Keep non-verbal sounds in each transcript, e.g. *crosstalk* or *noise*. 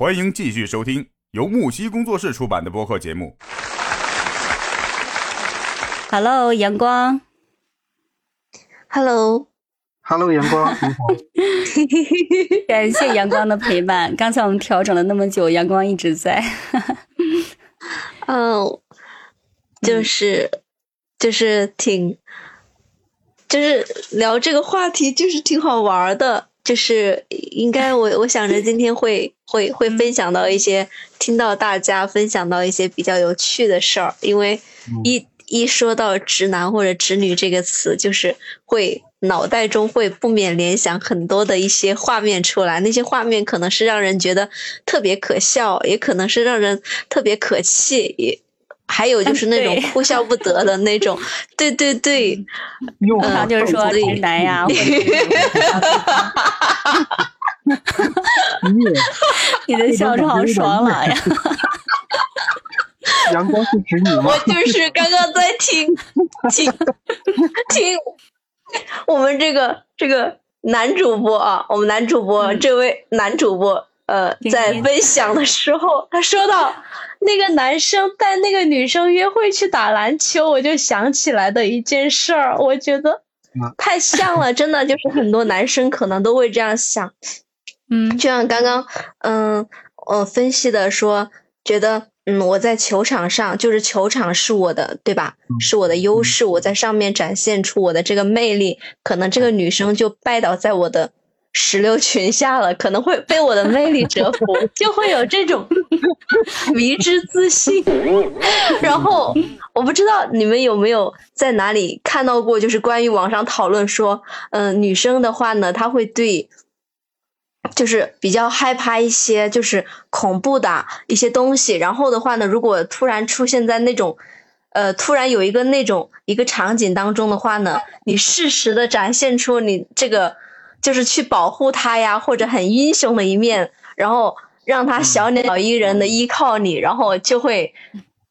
欢迎继续收听由木西工作室出版的播客节目。Hello，阳光，Hello，Hello，阳光，*laughs* 感谢阳光的陪伴。刚才我们调整了那么久，阳光一直在。嗯，就是就是挺，就是聊这个话题，就是挺好玩儿的。就是应该我我想着今天会 *laughs* 会会分享到一些，听到大家分享到一些比较有趣的事儿，因为一一说到直男或者直女这个词，就是会脑袋中会不免联想很多的一些画面出来，那些画面可能是让人觉得特别可笑，也可能是让人特别可气，也还有就是那种哭笑不得的那种。*laughs* 对对对，又通常就是说对直男呀 *laughs* *laughs* 你的笑声好爽朗呀！阳光是直女吗我？就是刚刚在听听听我们这个这个男主播啊，我们男主播、这位男主播呃在分享的时候，他说到 *laughs* 那个男生带那个女生约会去打篮球，我就想起来的一件事儿，我觉得嗯。太像了，*laughs* 真的就是很多男生可能都会这样想。嗯。就像刚刚，嗯，呃分析的说，觉得，嗯，我在球场上，就是球场是我的，对吧？是我的优势，我在上面展现出我的这个魅力，可能这个女生就拜倒在我的石榴裙下了，可能会被我的魅力折服，就会有这种 *laughs* 迷之自信。*laughs* 然后，我不知道你们有没有在哪里看到过，就是关于网上讨论说，嗯、女生的话呢，她会对。就是比较害怕一些就是恐怖的一些东西，然后的话呢，如果突然出现在那种，呃，突然有一个那种一个场景当中的话呢，你适时的展现出你这个就是去保护他呀，或者很英雄的一面，然后让他小鸟依人的依靠你，然后就会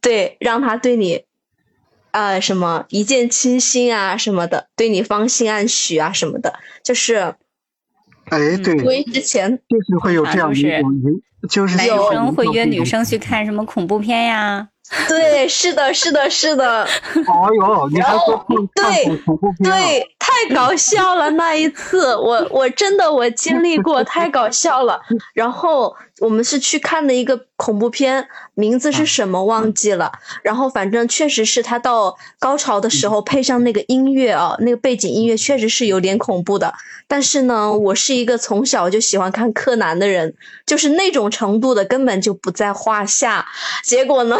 对让他对你。啊、什么一见倾心啊，什么的，对你芳心暗许啊，什么的，就是哎，对，因为之前就是会有这样的一种，就是男有生会约女。生去看什么恐怖片呀？*laughs* 对，是的，是的，是的，哎呦，你还说看看对？对，太搞笑了那一次，我我真的我经历过，*laughs* 太搞笑了。然后我们是去看的一个恐怖片，名字是什么忘记了。然后反正确实是他到高潮的时候配上那个音乐啊，那个背景音乐确实是有点恐怖的。但是呢，我是一个从小就喜欢看柯南的人，就是那种程度的根本就不在话下。结果呢，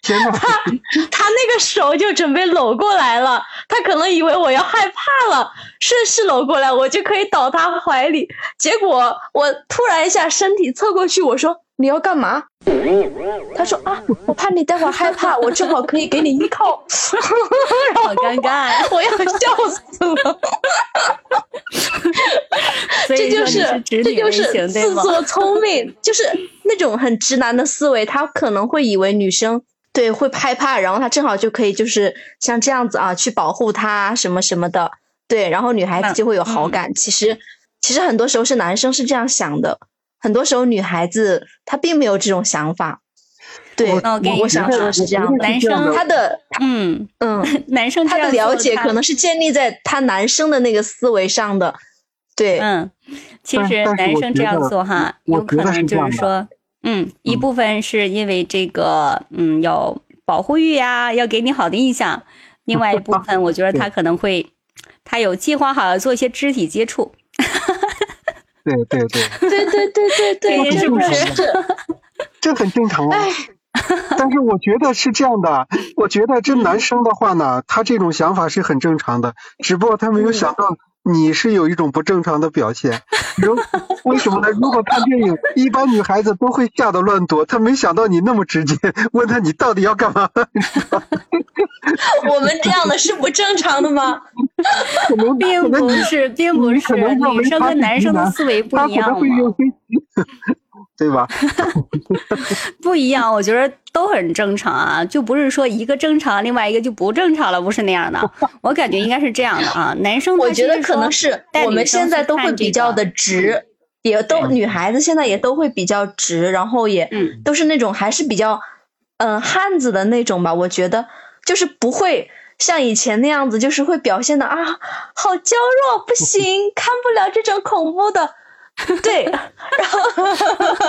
天呐，*laughs* 他那个手就准备搂过来了，他可能以为我要害怕了，顺势搂过来，我就可以倒他怀里。结果我突然一下身体侧过去，我说你要干嘛？他说啊，我怕你待会儿害怕，*laughs* 我正好可以给你依靠。*laughs* 好尴尬！*laughs* 我要笑死了，这就是这就是？自作聪明，就是那种很直男的思维，他可能会以为女生对会害怕，然后他正好就可以就是像这样子啊去保护她什么什么的，对，然后女孩子就会有好感。其实其实很多时候是男生是这样想的，很多时候女孩子她并没有这种想法。对，我那我跟你我想说是这样的，男生他的嗯，嗯，男生他的了解可能是建立在他男生的那个思维上的，对，嗯，其实男生这样做哈，有可能就是说，嗯，一部分是因为这个，嗯，有保护欲呀，要给你好的印象；另外一部 *laughs* 分，我觉得他可能会，他有计划好要做一些肢体接触。*laughs* 对对对，对对 *laughs* 对对对，这真的是是，*laughs* 这很正常啊哎。但是我觉得是这样的，我觉得这男生的话呢，他这种想法是很正常的，只不过他没有想到你是有一种不正常的表现。如为什么呢？如果看电影，一般女孩子都会吓得乱躲，他没想到你那么直接，问他你到底要干嘛？*laughs* 我们这样的是不正常的吗？可能 *laughs* 并不是，并不是，女生跟男生的思维不一样嘛会用飞机，*laughs* 对吧？*laughs* 不一样，我觉得都很正常啊，就不是说一个正常，另外一个就不正常了，不是那样的。我感觉应该是这样的啊，男生我觉得可能是带我们现在都会比较的直，也都女孩子现在也都会比较直，然后也嗯都是那种还是比较嗯、汉子的那种吧。我觉得就是不会像以前那样子，就是会表现的啊好娇弱，不行，看不了这种恐怖的。对，然后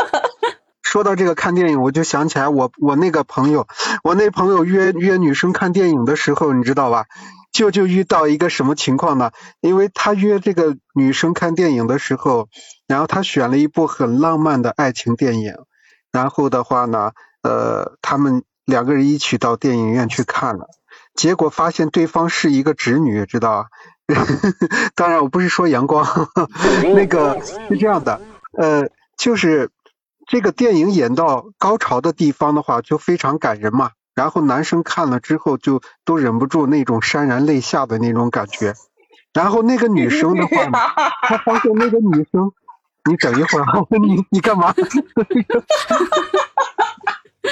*laughs* 说到这个看电影，我就想起来我我那个朋友，我那朋友约约女生看电影的时候，你知道吧？就就遇到一个什么情况呢？因为他约这个女生看电影的时候，然后他选了一部很浪漫的爱情电影，然后的话呢，呃，他们两个人一起到电影院去看了，结果发现对方是一个直女，知道吧？*laughs* 当然，我不是说阳光，*laughs* 那个是这样的，呃，就是这个电影演到高潮的地方的话，就非常感人嘛。然后男生看了之后，就都忍不住那种潸然泪下的那种感觉。然后那个女生的话呢，她发现那个女生，你等一会儿啊，*laughs* 你你干嘛？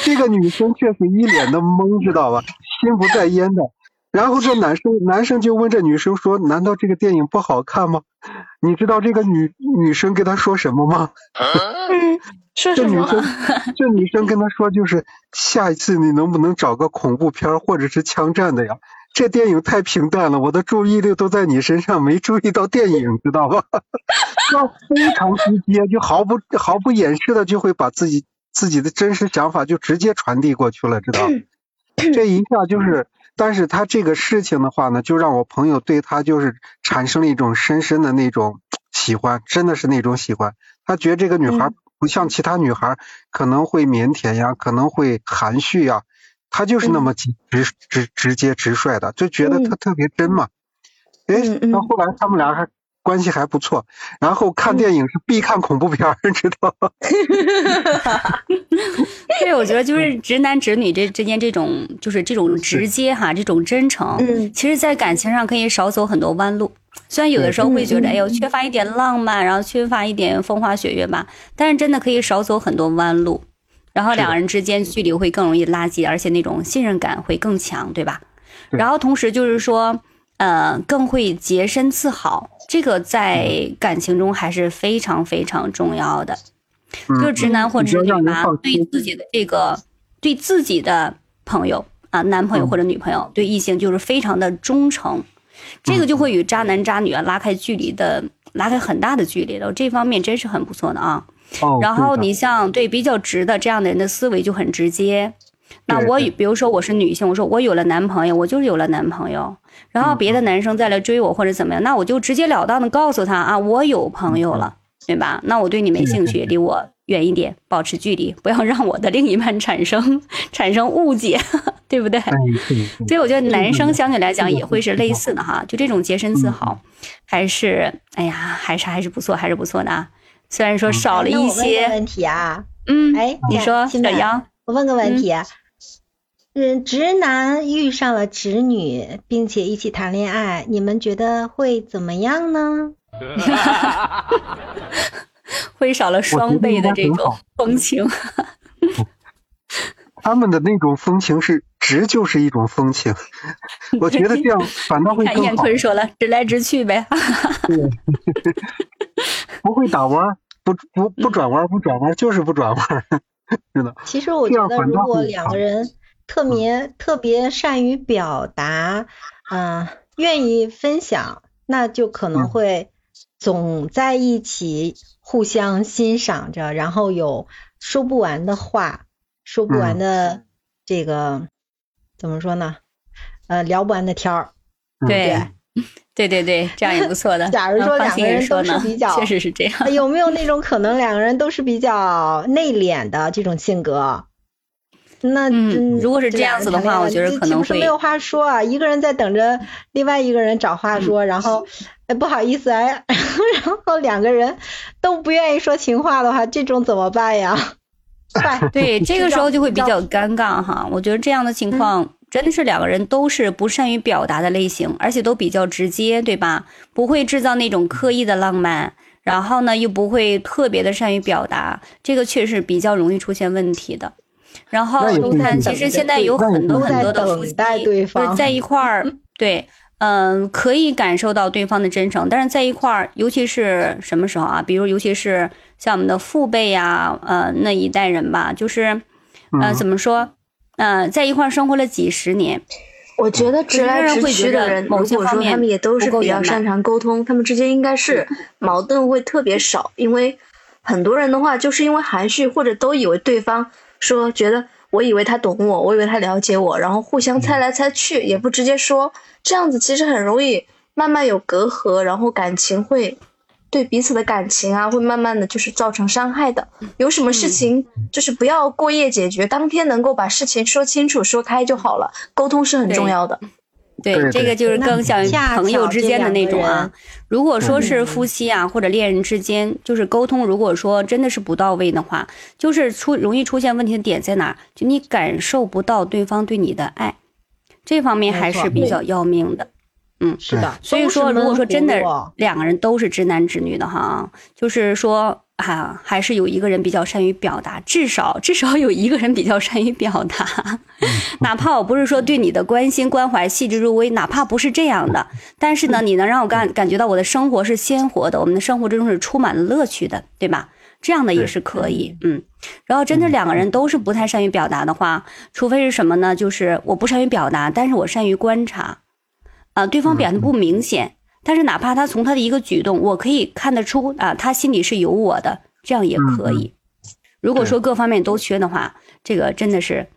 这个女生却是一脸的懵，知道吧？心不在焉的。然后这男生男生就问这女生说：“难道这个电影不好看吗？”你知道这个女女生跟他说什么吗？*laughs* 嗯，说什么？这女生这女生跟他说，就是下一次你能不能找个恐怖片或者是枪战的呀？这电影太平淡了，我的注意力都在你身上，没注意到电影，知道吧？*laughs* 要非常直接，就毫不毫不掩饰的就会把自己自己的真实想法就直接传递过去了，知道？*clears throat* 这一下就是，但是他这个事情的话呢，就让我朋友对他就是产生了一种深深的那种喜欢，真的是那种喜欢。他觉得这个女孩嗯不像其他女孩可能会腼腆呀，可能会含蓄呀，她就是那么直直直直接直率的，就觉得她嗯特别真嘛。哎到后来他们俩还关系还不错，然后看电影是必看恐怖片儿，*laughs* 知道吧？*laughs* 对，我觉得就是直男直女这之间这种就是这种直接哈，这种真诚，嗯。其实，在感情上可以少走很多弯路。虽然有的时候会觉得，嗯。嗯哎呦，缺乏一点浪漫，然后缺乏一点风花雪月吧，但是真的可以少走很多弯路，然后两个人之间距离会更容易拉近，而且那种信任感会更强，对吧？然后同时就是说，呃，更会洁身自好，这个在感情中还是非常非常重要的。就是直男或直女吧对自己的这个，对自己的朋友啊，男朋友嗯或者女朋友，对异性就是非常的忠诚，这个就会与渣男渣女啊拉开距离的，拉开很大的距离了。这方面真是很不错的啊。哦，然后你像对比较直的这样的人的思维就很直接。那我比如说我是女性，我说我有了男朋友，我就是有了男朋友，然后嗯别的男生再来追我或者怎么样，那我就直截了当的告诉他啊，我有朋友了，对吧？那我对你没兴趣，离我远一点，保持距离，不要让我的另一半产生产生误解，*laughs* 对不对？所以我觉得男生相对来讲也会是类似的哈，就这种洁身自好，还是哎呀，还是还是不错，还是不错的啊。虽然说少了一些，问题啊，嗯，哎，你说小杨，我问个问题啊，嗯，直男遇上了直女，并且一起谈恋爱，你们觉得会怎么样呢？*laughs* 会少了双倍的这种风情。*laughs* 他们的那种风情是直就是一种风情，*laughs* 我觉得这样反倒会更好，坤说了，直来直去呗。不会打弯儿，不不不转弯儿，不转弯儿就是不转弯儿，真的。其实我觉得，如果两个人特别特别善于表达，嗯、愿意分享，那就可能嗯会总在一起，互相欣赏着，然后有说不完的话，说不完嗯的这个、怎么说呢？呃，聊不完的天儿。对，*laughs* 对对对，这样也不错的。*laughs* 假如说两个人都是比较 *laughs* 确实是这样。有没有那种可能，两个人都是比较内敛的这种性格？那嗯如果是这样子的话我觉得可能会没有话说啊？一个人在等着另外一个人找话说，然后哎不好意思哎，然后两个人都不愿意说情话的话，这种怎么办呀？对，这个时候就会比较尴尬哈。我觉得这样的情况真的是两个人都是不善于表达的类型，而且都比较直接，对吧？不会制造那种刻意的浪漫，然后呢又不会特别的善于表达，这个确实比较容易出现问题的。然后你看，其实现在有很多很多的夫妻在一块儿，对，嗯，可以感受到对方的真诚，但是在一块儿，尤其是什么时候啊？比如，尤其是像我们的父辈呀，呃，那一代人吧，就是，呃，怎么说？呃，在一块儿生活了几十年，我觉得直来直去的人，如果说他们也都是比较擅长沟通，他们之间应该是矛盾会特别少。因为很多人的话，就是因为含蓄或者都以为对方说觉得我以为他懂我，我以为他了解我，然后互相猜来猜去，也不直接说，这样子其实很容易慢慢有隔阂，然后感情会。对彼此的感情啊，会慢慢的就是造成伤害的。有什么事情就是不要过夜解决，当天能够把事情说清楚、说开就好了。沟通是很重要的。对，这个就是更像朋友之间的那种啊。如果说是夫妻啊或者恋人之间，就是沟通，如果说真的是不到位的话，就是出容易出现问题的点在哪？就你感受不到对方对你的爱，这方面还是比较要命的。嗯，是的，所以说，如果说真的两个人都是直男直女的哈，就是说啊，还是有一个人比较善于表达，至少 *laughs* 至少有一个人比较善于表达，*laughs* 哪怕我不是说对你的关心关怀细致入微，哪怕不是这样的，但是呢，你能让我感感觉到我的生活是鲜活的，我们的生活之中是充满了乐趣的，对吧？这样的也是可以，嗯。然后真的两个人都是不太善于表达的话，除非是什么呢？就是我不善于表达，但是我善于观察。啊，对方表现不明显，但是哪怕他从他的一个举动，我可以看得出啊，他心里是有我的，这样也可以。如果说各方面都缺的话，这个真的是，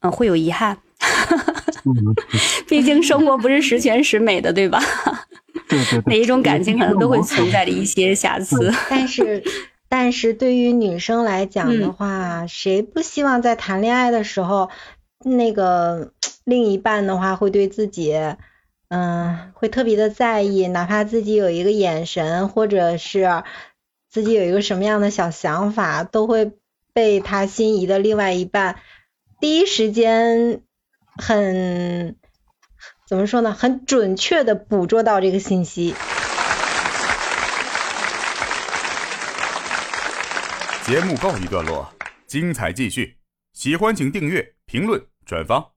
嗯，会有遗憾。*laughs* 毕竟生活不是十全十美的，对吧？*laughs* 每一种感情可能都会存在着一些瑕疵。但是，但是对于女生来讲的话，谁不希望在谈恋爱的时候，那个另一半的话会对自己。嗯，会特别的在意，哪怕自己有一个眼神，或者是自己有一个什么样的小想法，都会被他心仪的另外一半第一时间很怎么说呢？很准确的捕捉到这个信息。节目告一段落，精彩继续，喜欢请订阅、评论、转发。